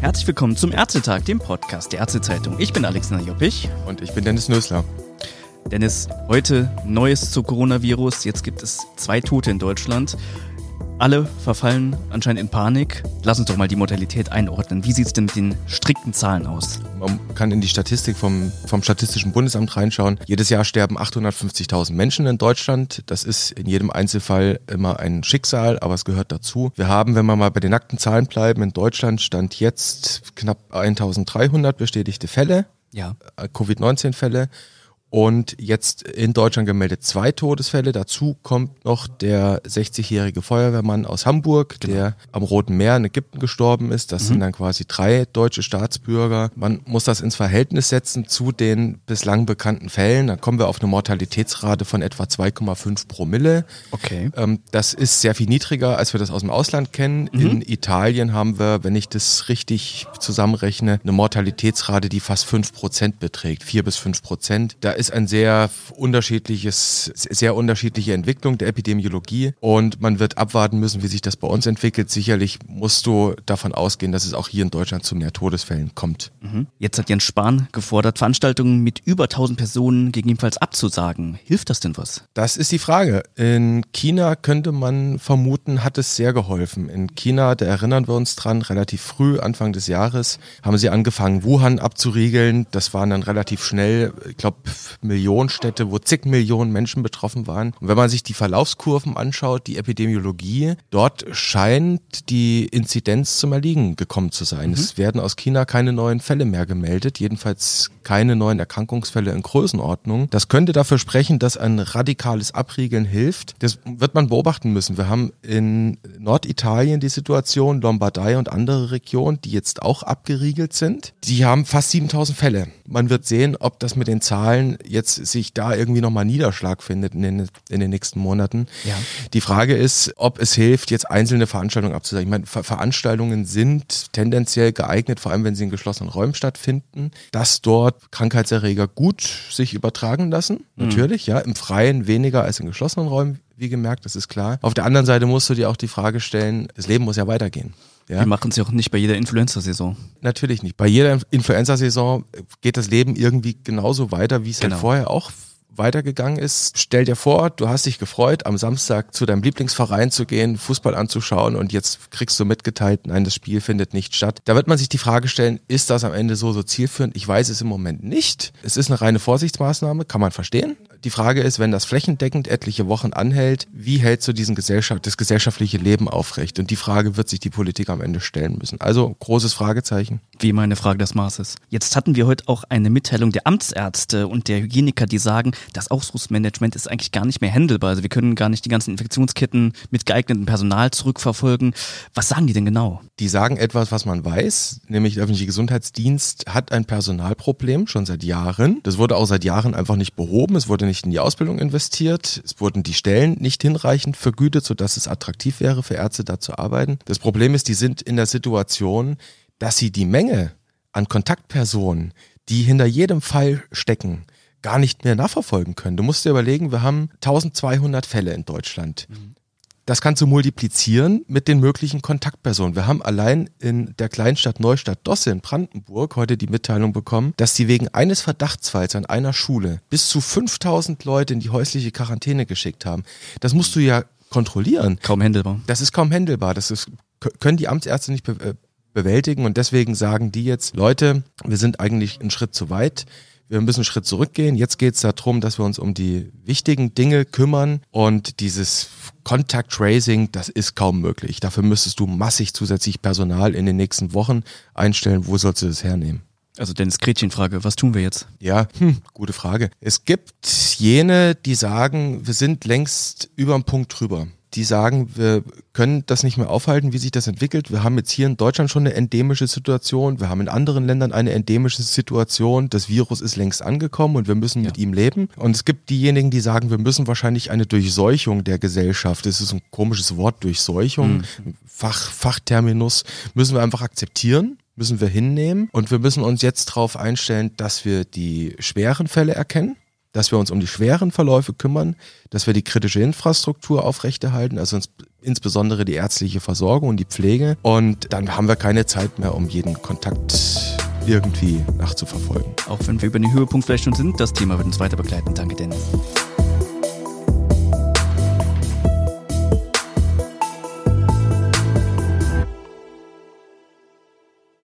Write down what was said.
Herzlich willkommen zum Ärztetag, dem Podcast der Ärztezeitung. Ich bin Alexander Joppich. Und ich bin Dennis Nösler. Dennis, heute Neues zu Coronavirus. Jetzt gibt es zwei Tote in Deutschland. Alle verfallen anscheinend in Panik. Lass uns doch mal die Mortalität einordnen. Wie sieht es denn mit den strikten Zahlen aus? Man kann in die Statistik vom, vom Statistischen Bundesamt reinschauen. Jedes Jahr sterben 850.000 Menschen in Deutschland. Das ist in jedem Einzelfall immer ein Schicksal, aber es gehört dazu. Wir haben, wenn wir mal bei den nackten Zahlen bleiben, in Deutschland stand jetzt knapp 1300 bestätigte Fälle. Ja. Äh, Covid-19-Fälle und jetzt in Deutschland gemeldet zwei Todesfälle. Dazu kommt noch der 60-jährige Feuerwehrmann aus Hamburg, genau. der am Roten Meer in Ägypten gestorben ist. Das mhm. sind dann quasi drei deutsche Staatsbürger. Man muss das ins Verhältnis setzen zu den bislang bekannten Fällen. Da kommen wir auf eine Mortalitätsrate von etwa 2,5 Promille. Okay. Ähm, das ist sehr viel niedriger, als wir das aus dem Ausland kennen. Mhm. In Italien haben wir, wenn ich das richtig zusammenrechne, eine Mortalitätsrate, die fast 5 Prozent beträgt. 4 bis 5 Prozent. Da ist ein sehr unterschiedliches, sehr unterschiedliche Entwicklung der Epidemiologie und man wird abwarten müssen, wie sich das bei uns entwickelt. Sicherlich musst du davon ausgehen, dass es auch hier in Deutschland zu mehr Todesfällen kommt. Mhm. Jetzt hat Jens Spahn gefordert, Veranstaltungen mit über 1000 Personen gegebenenfalls abzusagen. Hilft das denn was? Das ist die Frage. In China könnte man vermuten, hat es sehr geholfen. In China, da erinnern wir uns dran, relativ früh, Anfang des Jahres, haben sie angefangen, Wuhan abzuriegeln. Das waren dann relativ schnell, ich glaube, Millionenstädte, wo zig Millionen Menschen betroffen waren. Und wenn man sich die Verlaufskurven anschaut, die Epidemiologie, dort scheint die Inzidenz zum Erliegen gekommen zu sein. Mhm. Es werden aus China keine neuen Fälle mehr gemeldet, jedenfalls keine neuen Erkrankungsfälle in Größenordnung. Das könnte dafür sprechen, dass ein radikales Abriegeln hilft. Das wird man beobachten müssen. Wir haben in Norditalien die Situation, Lombardei und andere Regionen, die jetzt auch abgeriegelt sind. Die haben fast 7000 Fälle. Man wird sehen, ob das mit den Zahlen jetzt sich da irgendwie nochmal Niederschlag findet in den, in den nächsten Monaten. Ja. Die Frage ist, ob es hilft, jetzt einzelne Veranstaltungen abzusagen. Ich meine, Ver Veranstaltungen sind tendenziell geeignet, vor allem wenn sie in geschlossenen Räumen stattfinden, dass dort Krankheitserreger gut sich übertragen lassen. Mhm. Natürlich, ja, im Freien weniger als in geschlossenen Räumen, wie gemerkt, das ist klar. Auf der anderen Seite musst du dir auch die Frage stellen, das Leben muss ja weitergehen. Ja? Wir machen es ja auch nicht bei jeder Influenza-Saison. Natürlich nicht. Bei jeder Influenza-Saison geht das Leben irgendwie genauso weiter, wie es halt genau. halt vorher auch weitergegangen ist. Stell dir vor, du hast dich gefreut, am Samstag zu deinem Lieblingsverein zu gehen, Fußball anzuschauen und jetzt kriegst du mitgeteilt, nein, das Spiel findet nicht statt. Da wird man sich die Frage stellen, ist das am Ende so, so zielführend? Ich weiß es im Moment nicht. Es ist eine reine Vorsichtsmaßnahme, kann man verstehen. Die Frage ist, wenn das flächendeckend etliche Wochen anhält, wie hältst du diesen Gesellschaft, das gesellschaftliche Leben aufrecht? Und die Frage wird sich die Politik am Ende stellen müssen. Also großes Fragezeichen. Wie meine Frage des Maßes. Jetzt hatten wir heute auch eine Mitteilung der Amtsärzte und der Hygieniker, die sagen, das Ausrufsmanagement ist eigentlich gar nicht mehr handelbar. Also wir können gar nicht die ganzen Infektionsketten mit geeignetem Personal zurückverfolgen. Was sagen die denn genau? Die sagen etwas, was man weiß, nämlich der öffentliche Gesundheitsdienst hat ein Personalproblem schon seit Jahren. Das wurde auch seit Jahren einfach nicht behoben. Es wurde nicht in die Ausbildung investiert. Es wurden die Stellen nicht hinreichend vergütet, sodass es attraktiv wäre für Ärzte da zu arbeiten. Das Problem ist, die sind in der Situation, dass sie die Menge an Kontaktpersonen, die hinter jedem Fall stecken, gar nicht mehr nachverfolgen können. Du musst dir überlegen, wir haben 1200 Fälle in Deutschland. Mhm. Das kannst du multiplizieren mit den möglichen Kontaktpersonen. Wir haben allein in der Kleinstadt Neustadt Dosse in Brandenburg heute die Mitteilung bekommen, dass sie wegen eines Verdachtsfalls an einer Schule bis zu 5000 Leute in die häusliche Quarantäne geschickt haben. Das musst du ja kontrollieren. Kaum händelbar. Das ist kaum händelbar. Das ist, können die Amtsärzte nicht be äh, bewältigen und deswegen sagen die jetzt, Leute, wir sind eigentlich einen Schritt zu weit wir müssen einen Schritt zurückgehen. Jetzt geht es darum, dass wir uns um die wichtigen Dinge kümmern und dieses Contact Tracing, das ist kaum möglich. Dafür müsstest du massig zusätzlich Personal in den nächsten Wochen einstellen. Wo sollst du das hernehmen? Also Dennis Gretchen-Frage, was tun wir jetzt? Ja, hm, gute Frage. Es gibt jene, die sagen, wir sind längst über dem Punkt drüber die sagen, wir können das nicht mehr aufhalten, wie sich das entwickelt. Wir haben jetzt hier in Deutschland schon eine endemische Situation. Wir haben in anderen Ländern eine endemische Situation. Das Virus ist längst angekommen und wir müssen ja. mit ihm leben. Und es gibt diejenigen, die sagen, wir müssen wahrscheinlich eine Durchseuchung der Gesellschaft. Das ist ein komisches Wort, Durchseuchung, mhm. Fach, Fachterminus, müssen wir einfach akzeptieren müssen wir hinnehmen und wir müssen uns jetzt darauf einstellen, dass wir die schweren Fälle erkennen dass wir uns um die schweren Verläufe kümmern, dass wir die kritische Infrastruktur aufrechterhalten, also ins, insbesondere die ärztliche Versorgung und die Pflege. Und dann haben wir keine Zeit mehr, um jeden Kontakt irgendwie nachzuverfolgen. Auch wenn wir über den Höhepunkt vielleicht schon sind, das Thema wird uns weiter begleiten. Danke, Dennis.